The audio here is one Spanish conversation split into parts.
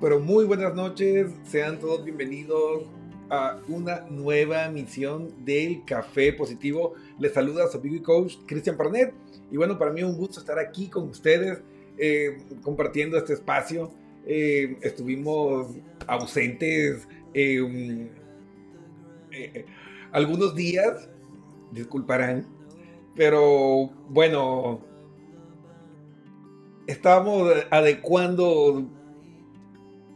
pero muy buenas noches. Sean todos bienvenidos a una nueva misión del Café Positivo. Les saluda su amigo y coach Cristian Parnet. Y bueno, para mí es un gusto estar aquí con ustedes eh, compartiendo este espacio. Eh, estuvimos ausentes eh, algunos días, disculparán, pero bueno, estábamos adecuando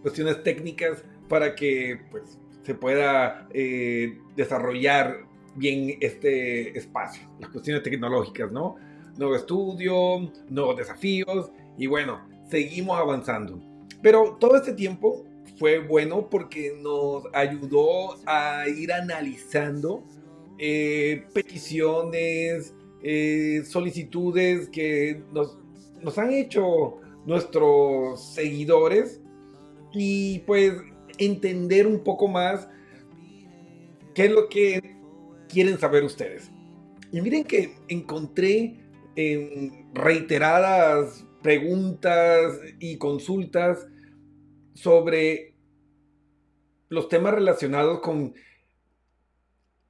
cuestiones técnicas para que pues, se pueda eh, desarrollar bien este espacio, las cuestiones tecnológicas, ¿no? Nuevo estudio, nuevos desafíos y bueno, seguimos avanzando. Pero todo este tiempo fue bueno porque nos ayudó a ir analizando eh, peticiones, eh, solicitudes que nos, nos han hecho nuestros seguidores y pues entender un poco más qué es lo que quieren saber ustedes. Y miren que encontré en reiteradas preguntas y consultas sobre los temas relacionados con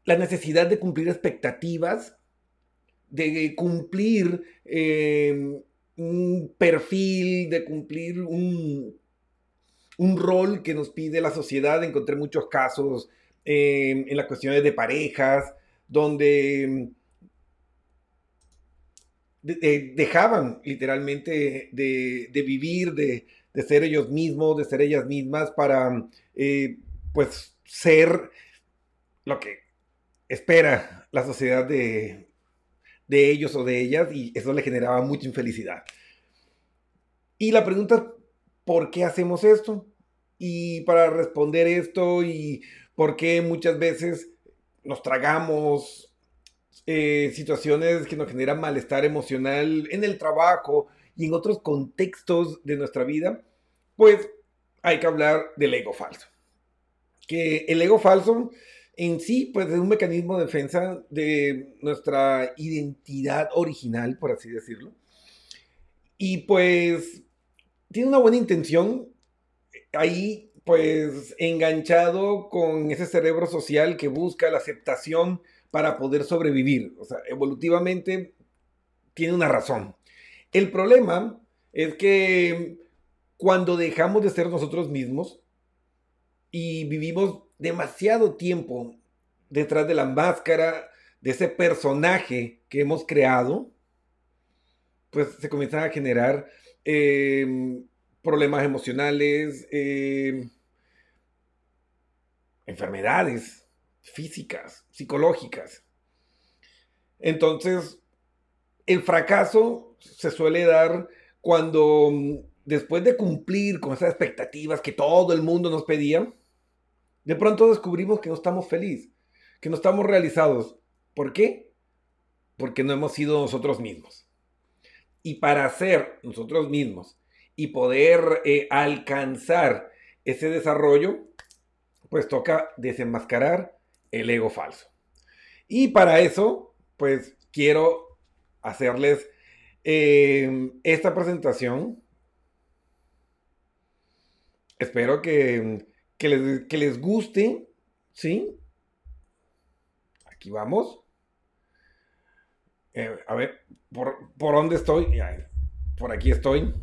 la necesidad de cumplir expectativas, de cumplir eh, un perfil, de cumplir un, un rol que nos pide la sociedad. Encontré muchos casos eh, en las cuestiones de parejas, donde dejaban literalmente de, vivir, de, ser ellos mismos, de ser ellas mismas para, eh, pues, ser lo que espera la sociedad de, de ellos o de ellas y eso le generaba mucha infelicidad. Y la pregunta por qué hacemos esto y para responder esto y por qué muchas veces nos tragamos eh, situaciones que nos generan malestar emocional en el trabajo y en otros contextos de nuestra vida, pues hay que hablar del ego falso. Que el ego falso en sí, pues es un mecanismo de defensa de nuestra identidad original, por así decirlo. Y pues tiene una buena intención ahí pues enganchado con ese cerebro social que busca la aceptación para poder sobrevivir. O sea, evolutivamente tiene una razón. El problema es que cuando dejamos de ser nosotros mismos y vivimos demasiado tiempo detrás de la máscara de ese personaje que hemos creado, pues se comienzan a generar eh, problemas emocionales, eh, enfermedades físicas, psicológicas. Entonces, el fracaso se suele dar cuando mm, después de cumplir con esas expectativas que todo el mundo nos pedía, de pronto descubrimos que no estamos felices, que no estamos realizados. ¿Por qué? Porque no hemos sido nosotros mismos. Y para ser nosotros mismos y poder eh, alcanzar ese desarrollo, pues toca desenmascarar el ego falso. Y para eso, pues quiero hacerles em, esta presentación. Espero que, les, les, guste, ¿sí? Aquí vamos. Eh, a ver, ¿por, ¿por dónde estoy? Por aquí estoy.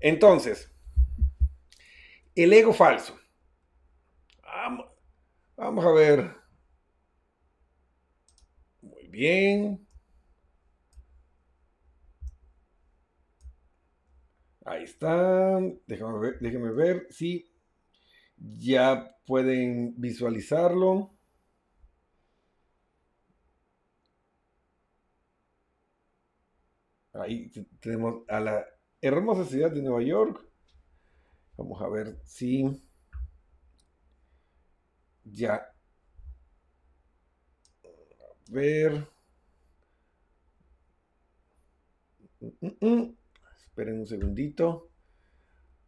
Entonces, el ego falso. Vamos, a ver. Muy bien. Ahí está. Déjame ver, ver si ya pueden visualizarlo. Ahí tenemos a la hermosa ciudad de Nueva York. Vamos a ver si ya. A ver. Esperen un segundito.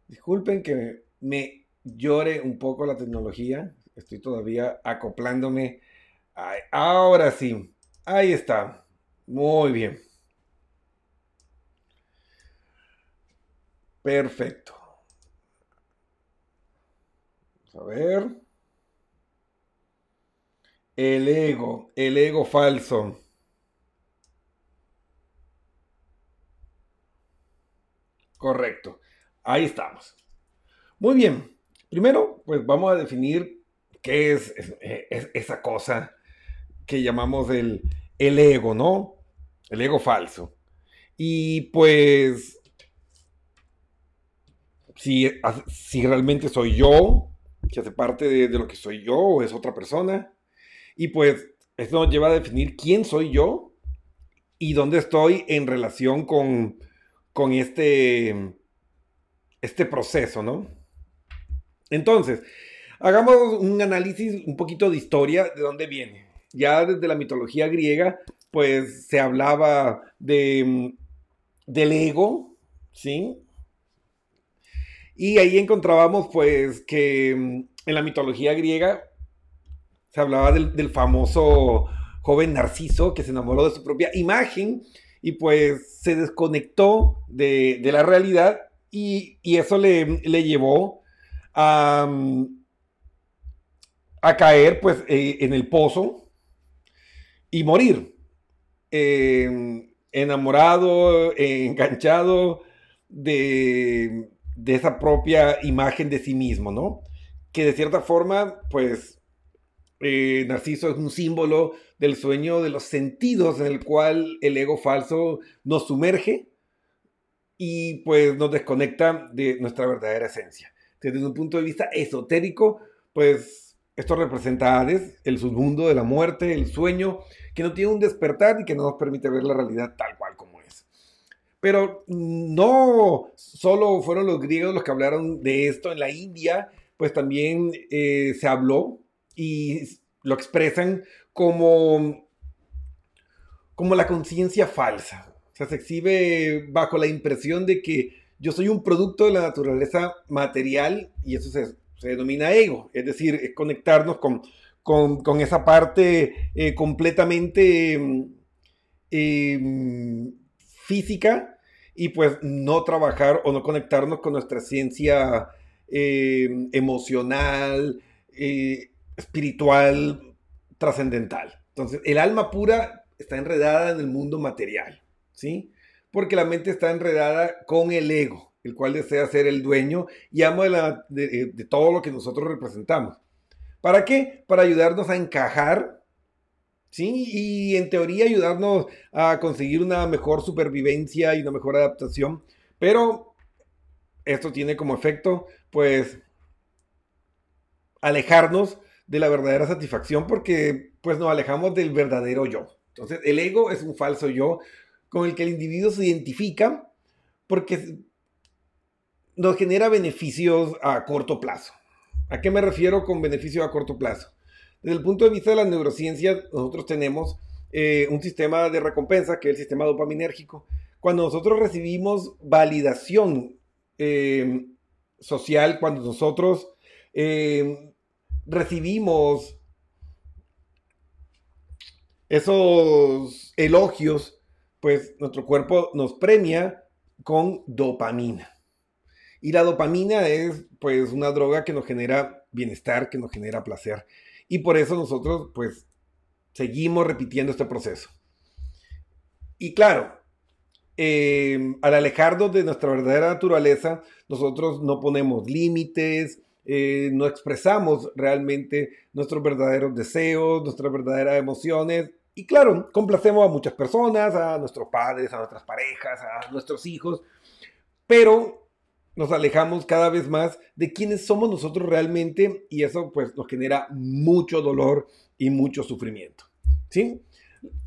Disculpen que me llore un poco la tecnología. Estoy todavía acoplándome. ahora sí. Ahí está. Muy bien. Perfecto. A ver. El ego, el ego falso. Correcto. Ahí estamos. Muy bien. Primero, pues vamos a definir qué es, esa cosa que llamamos el, el ego, ¿no? El ego falso. Y pues, si, si realmente soy yo, que hace parte de, de, lo que soy yo o es otra persona. Y pues, esto nos lleva a definir quién soy yo y dónde estoy en relación con, con este, este proceso, ¿no? Entonces, hagamos un análisis un poquito de historia de dónde viene. Ya desde la mitología griega, pues se hablaba de, del ego, ¿sí? Y ahí encontrábamos pues que en la mitología griega se hablaba del, famoso joven Narciso que se enamoró de su propia imagen y pues se desconectó de, la realidad y, eso le, llevó a, a caer pues eh, en el pozo y morir. enamorado, enganchado de, de esa propia imagen de sí mismo, ¿no? Que de cierta forma, pues, eh, Narciso es un símbolo del sueño de los sentidos en el cual el ego falso nos sumerge y pues nos desconecta de nuestra verdadera esencia. Desde un punto de vista esotérico, pues esto representa a Hades, el submundo de la muerte, el sueño, que no tiene un despertar y que no nos permite ver la realidad tal cual como. Pero no solo fueron los griegos los que hablaron de esto en la India, pues también eh, se habló y lo expresan como, como la conciencia falsa. O sea, se exhibe bajo la impresión de que yo soy un producto de la naturaleza material y eso se, denomina ego, es decir, es conectarnos con, con, esa parte eh, completamente em, física y pues no trabajar o no conectarnos con nuestra ciencia em, emocional, eh, espiritual trascendental. Entonces, el alma pura está enredada en el mundo material, ¿sí? Porque la mente está enredada con el ego, el cual desea ser el dueño y amo de, de todo lo que nosotros representamos. ¿Para qué? Para ayudarnos a encajar, ¿sí? Y en teoría ayudarnos a conseguir una mejor supervivencia y una mejor adaptación. Pero esto tiene como efecto, pues, alejarnos de la verdadera satisfacción porque pues nos alejamos del verdadero yo. Entonces el ego es un falso yo con el que el individuo se identifica porque nos genera beneficios a corto plazo. ¿A qué me refiero con beneficios a corto plazo? Desde el punto de vista de la neurociencia, nosotros tenemos eh, un sistema de recompensa que es el sistema dopaminérgico. Cuando nosotros recibimos validación eh, social, cuando nosotros eh, recibimos esos elogios, pues nuestro cuerpo nos premia con dopamina. Y la dopamina es pues una droga que nos genera bienestar, que nos genera placer. Y por eso nosotros pues seguimos repitiendo este proceso. Y claro, eh, al alejarnos de nuestra verdadera naturaleza, nosotros no ponemos límites, eh, no expresamos realmente nuestros verdaderos deseos, nuestras verdaderas emociones. Y claro, complacemos a muchas personas, a nuestros padres, a nuestras parejas, a nuestros hijos, pero nos alejamos cada vez más de quiénes somos nosotros realmente y eso pues nos genera mucho dolor y mucho sufrimiento. ¿sí?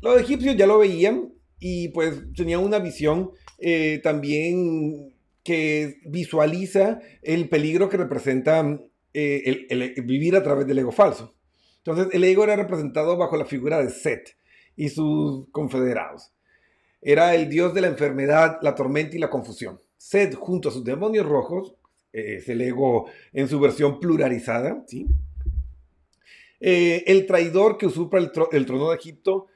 Los egipcios ya lo veían y pues tenían una visión eh, también que visualiza el peligro que representa eh, vivir a través del ego falso. Entonces, el ego era representado bajo la figura de Set y sus confederados. Era el dios de la enfermedad, la tormenta y la confusión. Set, junto a sus demonios rojos, eh, es el ego en su versión pluralizada, ¿sí? Eh, el traidor que usurpa el, trono de Egipto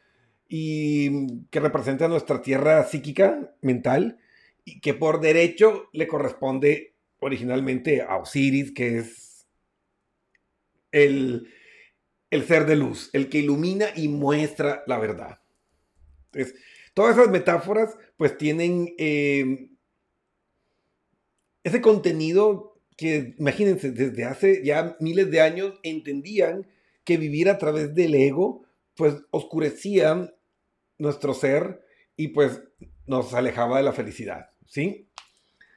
y que representa nuestra tierra psíquica, mental, y que por derecho le corresponde originalmente a Osiris, que es el, el ser de luz, el que ilumina y muestra la verdad. Entonces, todas esas metáforas pues tienen eh, ese contenido que, imagínense, desde hace ya miles de años entendían que vivir a través del ego pues oscurecía nuestro ser y pues nos alejaba de la felicidad, ¿sí?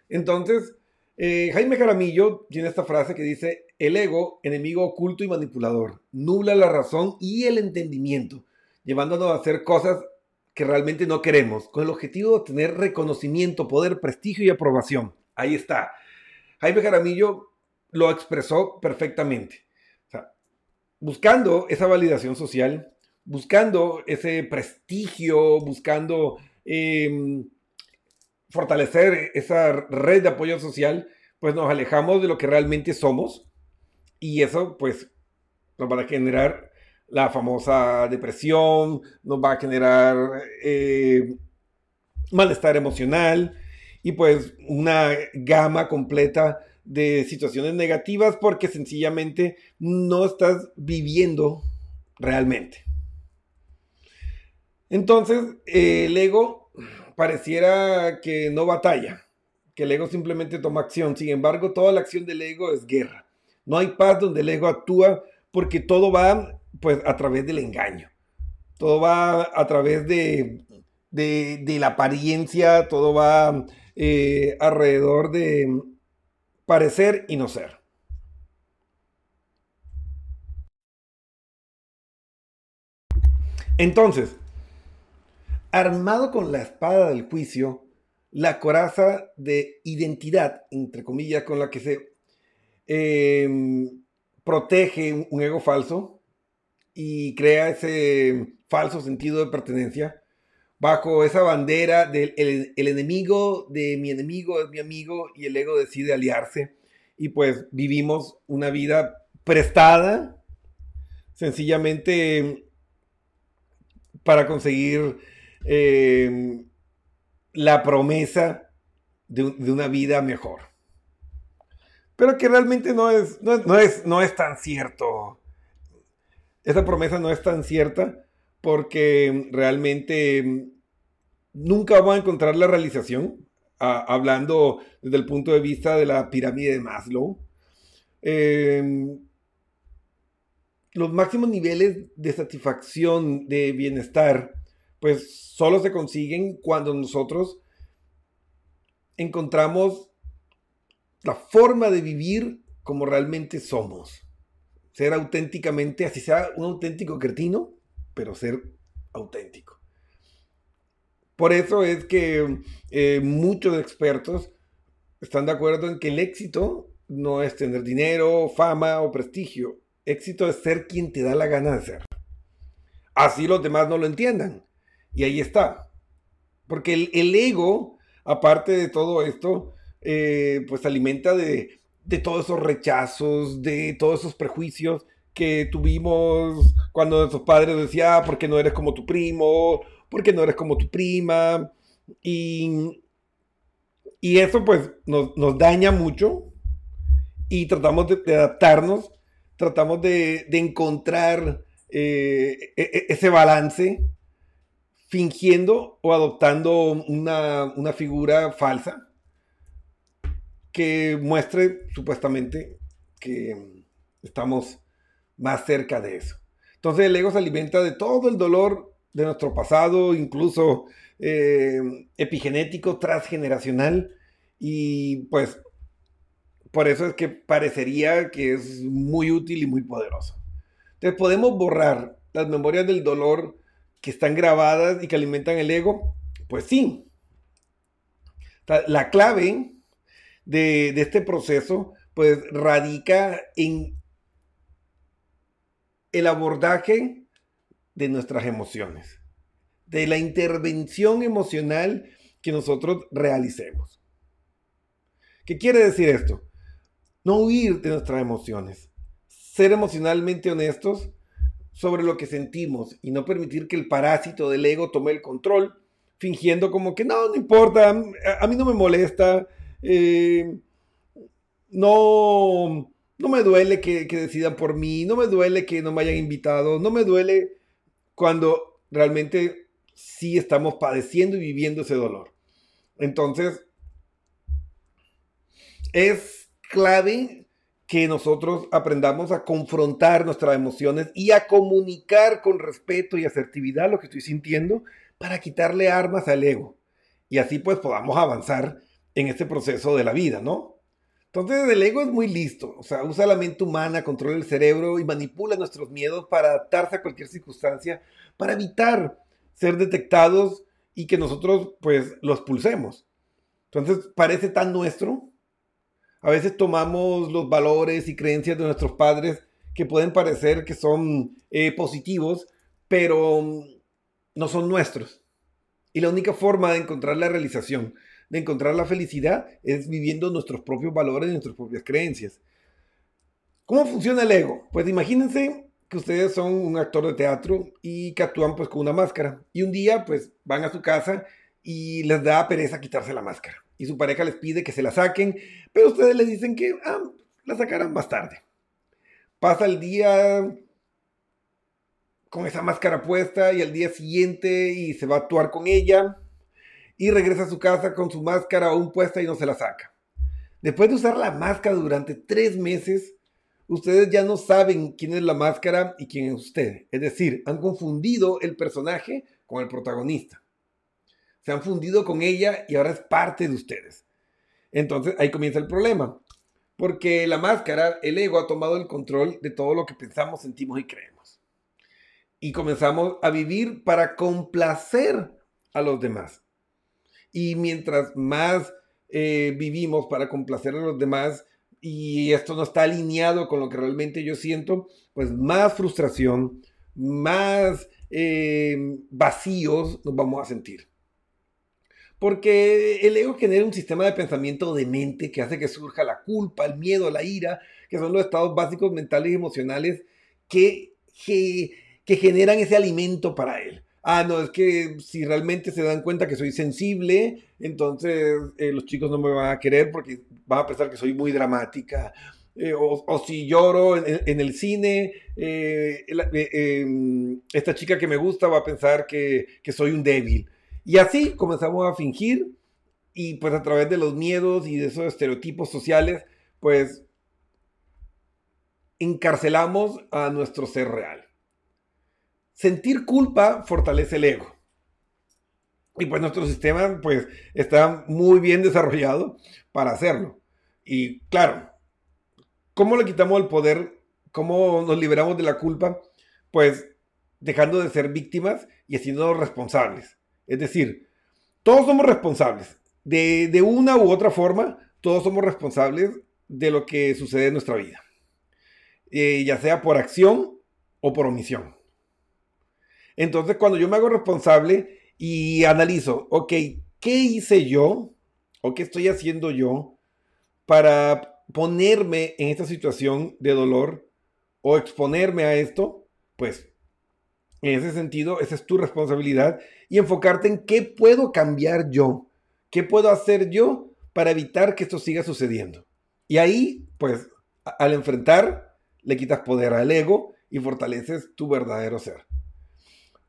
Entonces, eh, Jaime Jaramillo tiene esta frase que dice, el ego, enemigo oculto y manipulador, nula la razón y el entendimiento, llevándonos a hacer cosas que realmente no queremos, con el objetivo de obtener reconocimiento, poder, prestigio y aprobación. Ahí está. Jaime Jaramillo lo expresó perfectamente. buscando esa validación social, buscando ese prestigio, buscando em, fortalecer esa red de apoyo social, pues nos alejamos de lo que realmente somos y eso pues nos va a generar la famosa depresión, nos va a generar eh, malestar emocional y pues una gama completa de situaciones negativas porque sencillamente no estás viviendo realmente. Entonces, el ego pareciera que no batalla, que el ego simplemente toma acción. Sin embargo, toda la acción del ego es guerra. No hay paz donde el ego actúa porque todo va pues a través del engaño. Todo va a través de, de, la apariencia, todo va eh, alrededor de parecer y no ser. Entonces, armado con la espada del juicio, la coraza de identidad, entre comillas, con la que se em, protege un ego falso y crea ese falso sentido de pertenencia, bajo esa bandera del el, enemigo de mi enemigo es mi amigo y el ego decide aliarse y pues vivimos una vida prestada sencillamente para conseguir eh, la promesa de, una vida mejor. Pero que realmente no es, no, es, no es tan cierto. Esa promesa no es tan cierta porque realmente nunca vamos a encontrar la realización, hablando desde el punto de vista de la pirámide de Maslow. Em, los máximos niveles de satisfacción, de bienestar, pues solo se consiguen cuando nosotros encontramos la forma de vivir como realmente somos. Ser auténticamente, así sea un auténtico cretino, pero ser auténtico. Por eso es que eh, muchos expertos están de acuerdo en que el éxito no es tener dinero, fama o prestigio. Éxito es ser quien te da la gana de ser. Así los demás no lo entiendan. Y ahí está. Porque el, ego, aparte de todo esto, eh, pues alimenta de, todos esos rechazos, de todos esos prejuicios que tuvimos cuando nuestros padres decían, ah, porque no eres como tu primo, porque no eres como tu prima. Y, y eso pues nos, daña mucho y tratamos de, adaptarnos, tratamos de, encontrar eh, e, e, ese balance fingiendo o adoptando una, figura falsa que muestre supuestamente que estamos más cerca de eso. Entonces el ego se alimenta de todo el dolor de nuestro pasado, incluso eh, epigenético, transgeneracional, y pues por eso es que parecería que es muy útil y muy poderoso. Entonces podemos borrar las memorias del dolor que están grabadas y que alimentan el ego? Pues sí. La clave de, este proceso, pues radica en el abordaje de nuestras emociones, de la intervención emocional que nosotros realicemos. ¿Qué quiere decir esto? No huir de nuestras emociones, ser emocionalmente honestos sobre lo que sentimos y no permitir que el parásito del ego tome el control, fingiendo como que no, no importa, a, mí no me molesta, eh, no, no me duele que, que decidan por mí, no me duele que no me hayan invitado, no me duele cuando realmente sí estamos padeciendo y viviendo ese dolor. Entonces, es clave que nosotros aprendamos a confrontar nuestras emociones y a comunicar con respeto y asertividad lo que estoy sintiendo para quitarle armas al ego. Y así pues podamos avanzar en este proceso de la vida, ¿no? Entonces el ego es muy listo, o sea, usa la mente humana, controla el cerebro y manipula nuestros miedos para adaptarse a cualquier circunstancia, para evitar ser detectados y que nosotros pues los pulsemos. Entonces parece tan nuestro. A veces tomamos los valores y creencias de nuestros padres que pueden parecer que son eh, positivos, pero no son nuestros. Y la única forma de encontrar la realización, de encontrar la felicidad, es viviendo nuestros propios valores y nuestras propias creencias. ¿Cómo funciona el ego? Pues imagínense que ustedes son un actor de teatro y que actúan pues con una máscara. Y un día pues van a su casa y les da pereza quitarse la máscara. Y su pareja les pide que se la saquen, pero ustedes les dicen que ah, la sacarán más tarde. Pasa el día, con esa máscara puesta y al día siguiente y se va a actuar con ella y regresa a su casa con su máscara aún puesta y no se la saca. Después de usar la máscara durante tres meses, ustedes ya no saben quién es la máscara y quién es usted. Es decir, han confundido el personaje con el protagonista. Se han fundido con ella y ahora es parte de ustedes. Entonces ahí comienza el problema. Porque la máscara, el ego, ha tomado el control de todo lo que pensamos, sentimos y creemos y comenzamos a vivir para complacer a los demás. Y mientras más eh, vivimos para complacer a los demás y esto no está alineado con lo que realmente yo siento, pues más frustración, más eh, vacíos nos vamos a sentir. Porque el ego genera un sistema de pensamiento de mente que hace que surja la culpa, el miedo, la ira, que son los estados básicos mentales y emocionales que que generan ese alimento para él. Ah, no, es que si realmente se dan cuenta que soy sensible, entonces eh, los chicos no me van a querer porque van a pensar que soy muy dramática. Eh, o, si lloro en, el cine, eh, em, esta chica que me gusta va a pensar que, que soy un débil. Y así comenzamos a fingir y pues a través de los miedos y de esos estereotipos sociales, pues encarcelamos a nuestro ser real sentir culpa fortalece el ego. Y pues nuestro sistema pues está muy bien desarrollado para hacerlo. Y claro, ¿cómo le quitamos el poder? ¿Cómo nos liberamos de la culpa? Pues dejando de ser víctimas y haciéndonos responsables. Es decir, todos somos responsables. De, de una u otra forma, todos somos responsables de lo que sucede en nuestra vida. Eh, ya sea por acción o por omisión. Entonces, cuando yo me hago responsable y analizo, ok, ¿qué hice yo o qué estoy haciendo yo para ponerme en esta situación de dolor o exponerme a esto? Pues en ese sentido, esa es tu responsabilidad y enfocarte en qué puedo cambiar yo, qué puedo hacer yo para evitar que esto siga sucediendo. Y ahí, pues, al enfrentar, le quitas poder al ego y fortaleces tu verdadero ser.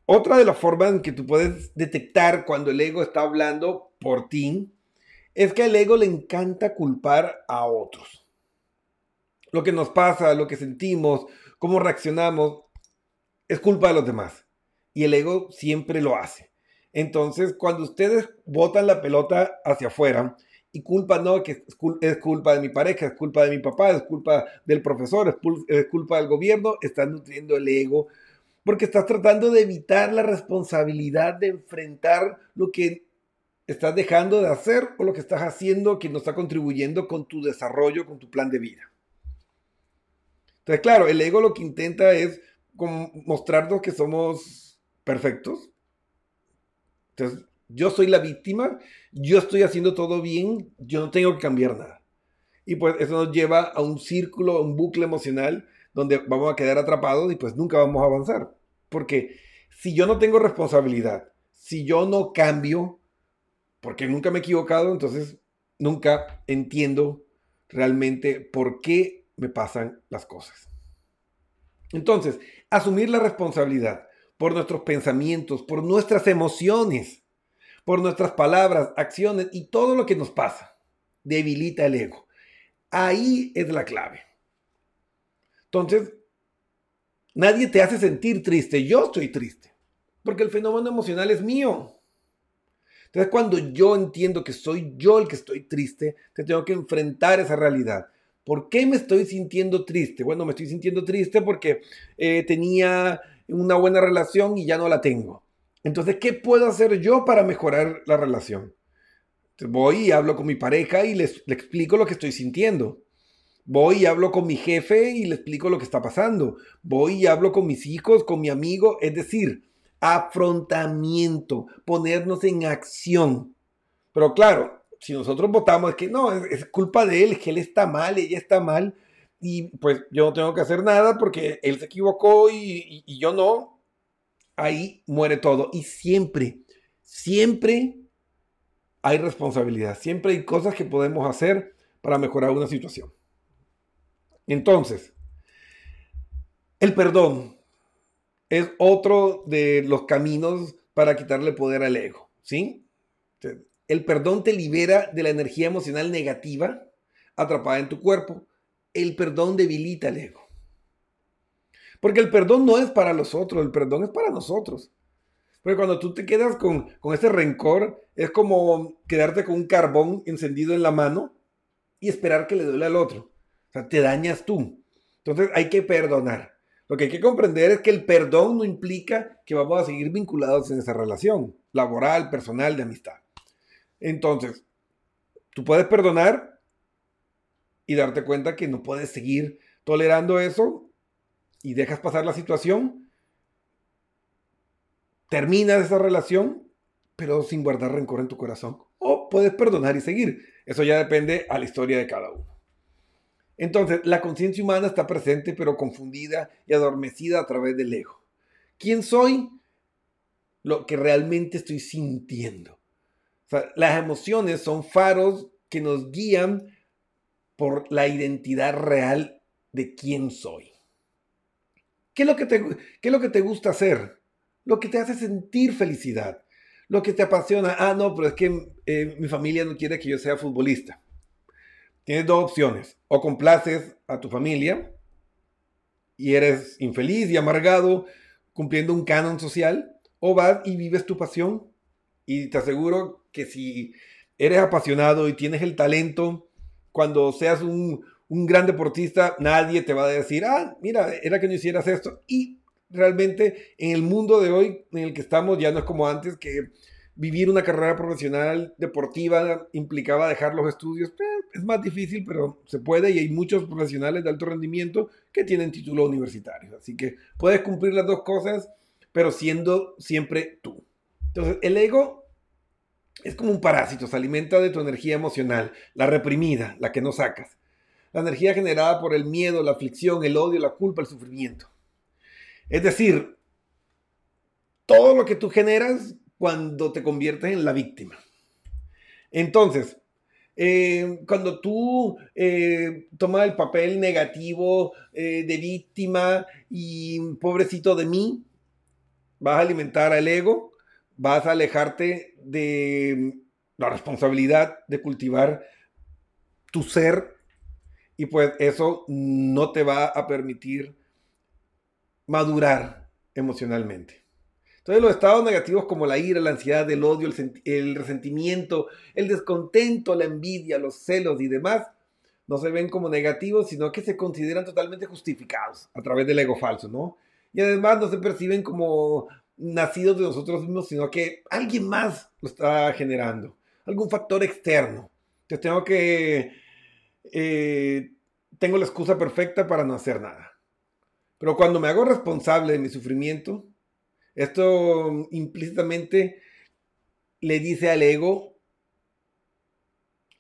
Otra de las formas en que tú puedes detectar cuando el ego está hablando por ti es que al ego le encanta culpar a otros. Lo que nos pasa, lo que sentimos, cómo reaccionamos, es culpa de los demás. Y el ego siempre lo hace. Entonces, cuando ustedes botan la pelota hacia afuera y culpan, no, que es, culpa de mi pareja, es culpa de mi papá, es culpa del profesor, es, es culpa del gobierno, están nutriendo el ego porque estás tratando de evitar la responsabilidad de enfrentar lo que estás dejando de hacer o lo que estás haciendo que no está contribuyendo con tu desarrollo, con tu plan de vida. Entonces, claro, el ego lo que intenta es mostrarnos que somos perfectos. Entonces, yo soy la víctima, yo estoy haciendo todo bien, yo no tengo que cambiar nada. Y pues eso nos lleva a un círculo, a un bucle emocional donde vamos a quedar atrapados y pues nunca vamos a avanzar. Porque si yo no tengo responsabilidad, si yo no cambio, porque nunca me he equivocado, entonces nunca entiendo realmente por qué me pasan las cosas. Entonces, asumir la responsabilidad por nuestros pensamientos, por nuestras emociones, por nuestras palabras, acciones y todo lo que nos pasa, debilita el ego. Ahí es la clave. Entonces, nadie te hace sentir triste, yo estoy triste, porque el fenómeno emocional es mío. Entonces, cuando yo entiendo que soy yo el que estoy triste, te tengo que enfrentar esa realidad. ¿Por qué me estoy sintiendo triste? Bueno, me estoy sintiendo triste porque eh, tenía una buena relación y ya no la tengo. Entonces, ¿qué puedo hacer yo para mejorar la relación? voy y hablo con mi pareja y les, le explico lo que estoy sintiendo. Voy y hablo con mi jefe y le explico lo que está pasando. Voy y hablo con mis hijos, con mi amigo. Es decir, afrontamiento, ponernos en acción. Pero claro, si nosotros votamos es que no, es, culpa de él, que él está mal, ella está mal, y pues yo no tengo que hacer nada porque él se equivocó y, y yo no, ahí muere todo. Y siempre, siempre hay responsabilidad, siempre hay cosas que podemos hacer para mejorar una situación. Entonces, el perdón es otro de los caminos para quitarle poder al ego, ¿sí? El perdón te libera de la energía emocional negativa atrapada en tu cuerpo. El perdón debilita el ego. Porque el perdón no es para los otros, el perdón es para nosotros. Porque cuando tú te quedas con, ese rencor, es como quedarte con un carbón encendido en la mano y esperar que le duele al otro. Sea, te dañas tú. Entonces hay que perdonar. Lo que hay que comprender es que el perdón no implica que vamos a seguir vinculados en esa relación laboral, personal, de amistad. Entonces, tú puedes perdonar y darte cuenta que no puedes seguir tolerando eso y dejas pasar la situación, terminas esa relación, pero sin guardar rencor en tu corazón. O puedes perdonar y seguir. Eso ya depende a la historia de cada uno. Entonces, la conciencia humana está presente, pero confundida y adormecida a través del ego. ¿Quién soy? Lo que realmente estoy sintiendo las emociones son faros que nos guían por la identidad real de quién soy. ¿Qué es lo que te, qué es lo que te gusta hacer? Lo que te hace sentir felicidad. Lo que te apasiona. Ah, no, pero es que eh, mi familia no quiere que yo sea futbolista. Tienes dos opciones. O complaces a tu familia y eres infeliz y amargado cumpliendo un canon social. O vas y vives tu pasión. Y te aseguro que si eres apasionado y tienes el talento, cuando seas un, gran deportista, nadie te va a decir, ah, mira, era que no hicieras esto. Y realmente en el mundo de hoy en el que estamos ya no es como antes que vivir una carrera profesional deportiva implicaba dejar los estudios. Eh, es más difícil, pero se puede y hay muchos profesionales de alto rendimiento que tienen título universitario. Así que puedes cumplir las dos cosas, pero siendo siempre tú. Entonces, el ego es como un parásito, se alimenta de tu energía emocional, la reprimida, la que no sacas. La energía generada por el miedo, la aflicción, el odio, la culpa, el sufrimiento. Es decir, todo lo que tú generas cuando te conviertes en la víctima. Entonces, eh, cuando tú eh, tomas el papel negativo eh, de víctima y pobrecito de mí, vas a alimentar al ego, vas a alejarte de la responsabilidad de cultivar tu ser y pues eso no te va a permitir madurar emocionalmente. Entonces los estados negativos como la ira, la ansiedad, el odio, el, resentimiento, el descontento, la envidia, los celos y demás, no se ven como negativos, sino que se consideran totalmente justificados a través del ego falso, ¿no? Y además no se perciben como nacidos de nosotros mismos, sino que alguien más lo está generando, algún factor externo. Entonces tengo que, eh, tengo la excusa perfecta para no hacer nada. Pero cuando me hago responsable de mi sufrimiento, esto implícitamente le dice al ego,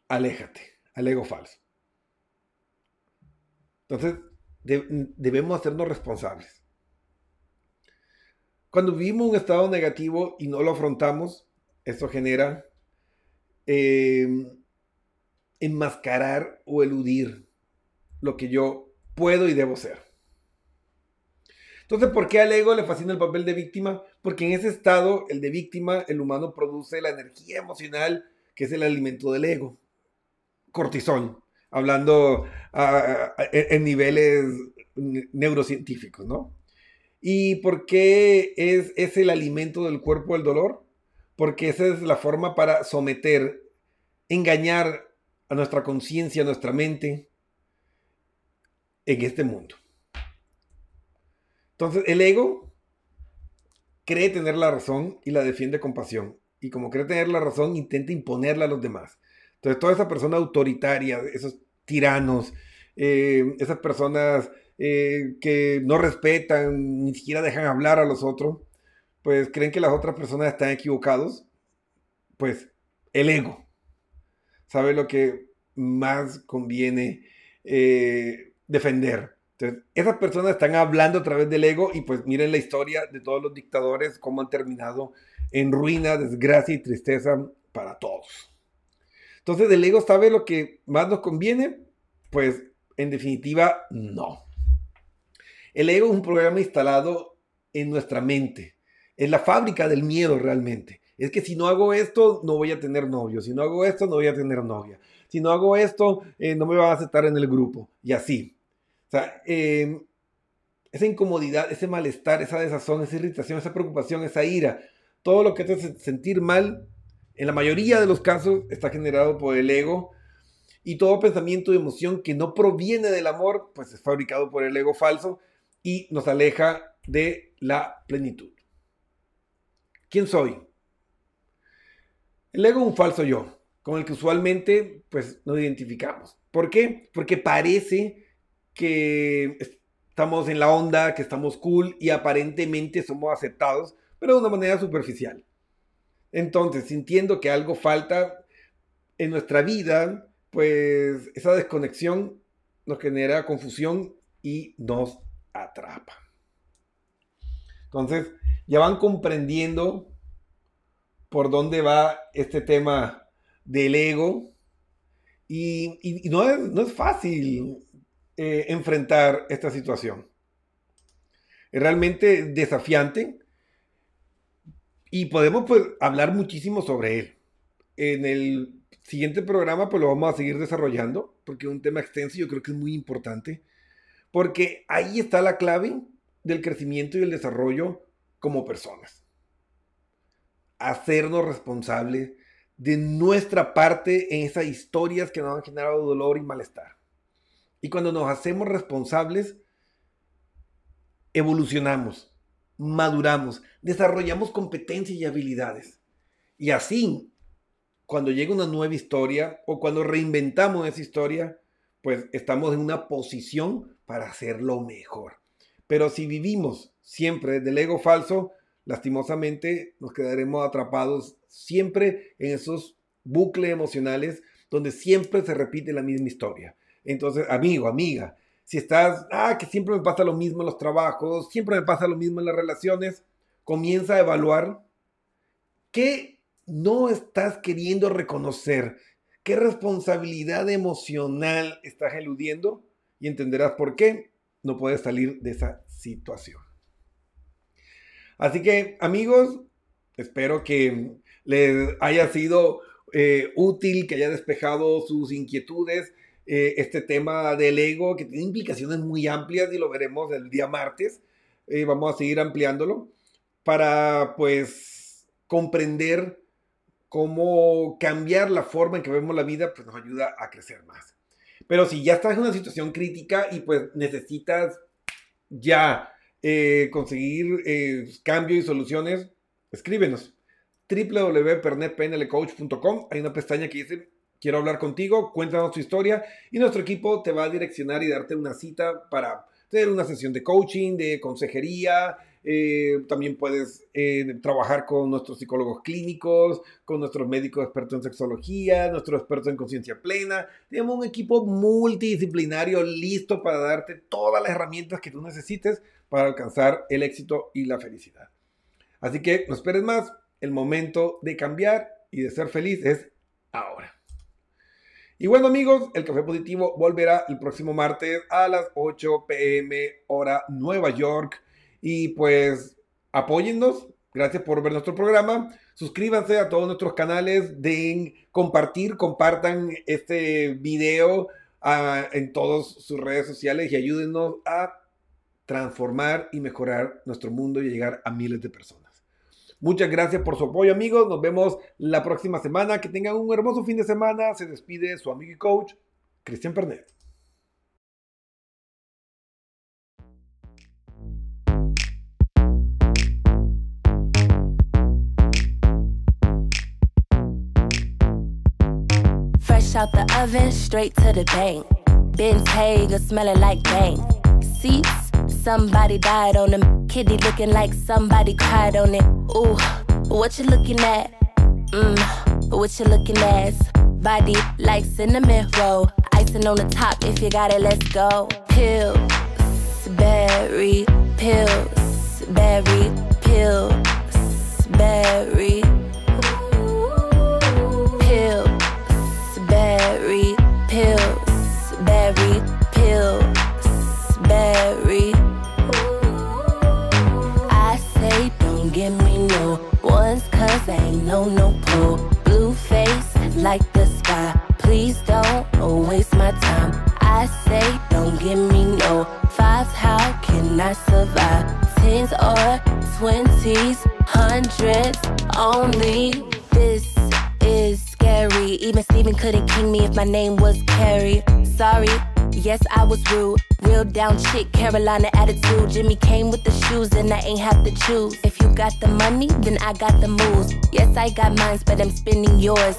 aléjate, al ego falso. Entonces, debemos hacernos responsables. Cuando vivimos un estado negativo y no lo afrontamos, eso genera em, enmascarar o eludir lo que yo puedo y debo ser. Entonces, ¿por qué al ego le fascina el papel de víctima? Porque en ese estado, el de víctima, el humano produce la energía emocional, que es el alimento del ego. Cortisol, hablando en niveles neurocientíficos, ¿no? ¿Y por qué es, es el alimento del cuerpo del dolor? Porque esa es la forma para someter, engañar a nuestra conciencia, a nuestra mente en este mundo. Entonces, el ego cree tener la razón y la defiende con pasión. Y como cree tener la razón, intenta imponerla a los demás. Entonces, toda esa persona autoritaria, esos tiranos, eh, esas personas eh, que no respetan, ni siquiera dejan hablar a los otros, pues creen que las otras personas están equivocados. Pues el ego sabe lo que más conviene eh, defender. Entonces, esas personas están hablando a través del ego y pues miren la historia de todos los dictadores, cómo han terminado en ruina, desgracia y tristeza para todos. Entonces, ¿el ego sabe lo que más nos conviene? Pues en definitiva, no. El ego es un programa instalado en nuestra mente. Es la fábrica del miedo realmente. Es que si no hago esto, no voy a tener novio. Si no hago esto, no voy a tener novia. Si no hago esto, eh, no me van a aceptar en el grupo. Y así. O sea, em, esa incomodidad, ese malestar, esa desazón, esa irritación, esa preocupación, esa ira, todo lo que te hace sentir mal, en la mayoría de los casos está generado por el ego y todo pensamiento y emoción que no proviene del amor, pues es fabricado por el ego falso y nos aleja de la plenitud. ¿Quién soy? El ego es un falso yo, con el que usualmente pues nos identificamos. ¿Por qué? Porque parece que estamos en la onda, que estamos cool y aparentemente somos aceptados, pero de una manera superficial. Entonces, sintiendo que algo falta en nuestra vida, pues esa desconexión nos genera confusión y nos atrapa. Entonces, ya van comprendiendo por dónde va este tema del ego. Y, no, es, no, es, fácil eh, enfrentar esta situación. Es realmente desafiante y podemos pues, hablar muchísimo sobre él. En el siguiente programa pues lo vamos a seguir desarrollando porque es un tema extenso y yo creo que es muy importante porque ahí está la clave del crecimiento y el desarrollo como personas. Hacernos responsables de nuestra parte en esas historias que nos han generado dolor y malestar. Y cuando nos hacemos responsables, evolucionamos, maduramos, desarrollamos competencias y habilidades. Y así, cuando llega una nueva historia o cuando reinventamos esa historia, pues estamos en una posición para hacerlo mejor. Pero si vivimos siempre del ego falso, lastimosamente nos quedaremos atrapados siempre en esos bucles emocionales donde siempre se repite la misma historia. Entonces, amigo, amiga, si estás, ah, que siempre me pasa lo mismo en los trabajos, siempre me pasa lo mismo en las relaciones, comienza a evaluar qué no estás queriendo reconocer, qué responsabilidad emocional estás eludiendo y entenderás por qué no puedes salir de esa situación. Así que, amigos, espero que les haya sido eh, útil, que haya despejado sus inquietudes eh, este tema del ego que tiene implicaciones muy amplias y lo veremos el día martes. Eh, vamos a seguir ampliándolo para pues comprender cómo cambiar la forma en que vemos la vida pues nos ayuda a crecer más. Pero si ya estás en una situación crítica y pues necesitas ya eh, conseguir cambios y soluciones, escríbenos www.pernetpnlcoach.com. Hay una pestaña que dice quiero hablar contigo, cuéntanos tu historia y nuestro equipo te va a direccionar y darte una cita para tener una sesión de coaching, de consejería. Eh, también puedes eh, trabajar con nuestros psicólogos clínicos, con nuestros médicos expertos en sexología, nuestros expertos en conciencia plena. Tenemos un equipo multidisciplinario listo para darte todas las herramientas que tú necesites para alcanzar el éxito y la felicidad. Así que no esperes más, el momento de cambiar y de ser feliz es ahora. Y bueno amigos, el Café Positivo volverá el próximo martes a las 8 pm hora Nueva York. Y pues apóyennos, gracias por ver nuestro programa. Suscríbanse a todos nuestros canales, den compartir, compartan este video ah, en todas sus redes sociales y ayúdenos a transformar y mejorar nuestro mundo y llegar a miles de personas. Muchas gracias por su apoyo, amigos. Nos vemos la próxima semana. Que tengan un hermoso fin de semana. Se despide su amigo y coach, Cristian Pernet. Fresh out the oven, straight to the bank. Bentayga smelling like bank. Seats Somebody died on him. Kitty looking like somebody cried on it. Ooh, what you looking at? Mmm, what you looking at? Body like cinnamon roll. Icing on the top, if you got it, let's go. Pills, berry, pills, berry, pills, to choose. If you got the money, then I got the moves. Yes, I got mines, but I'm spending yours.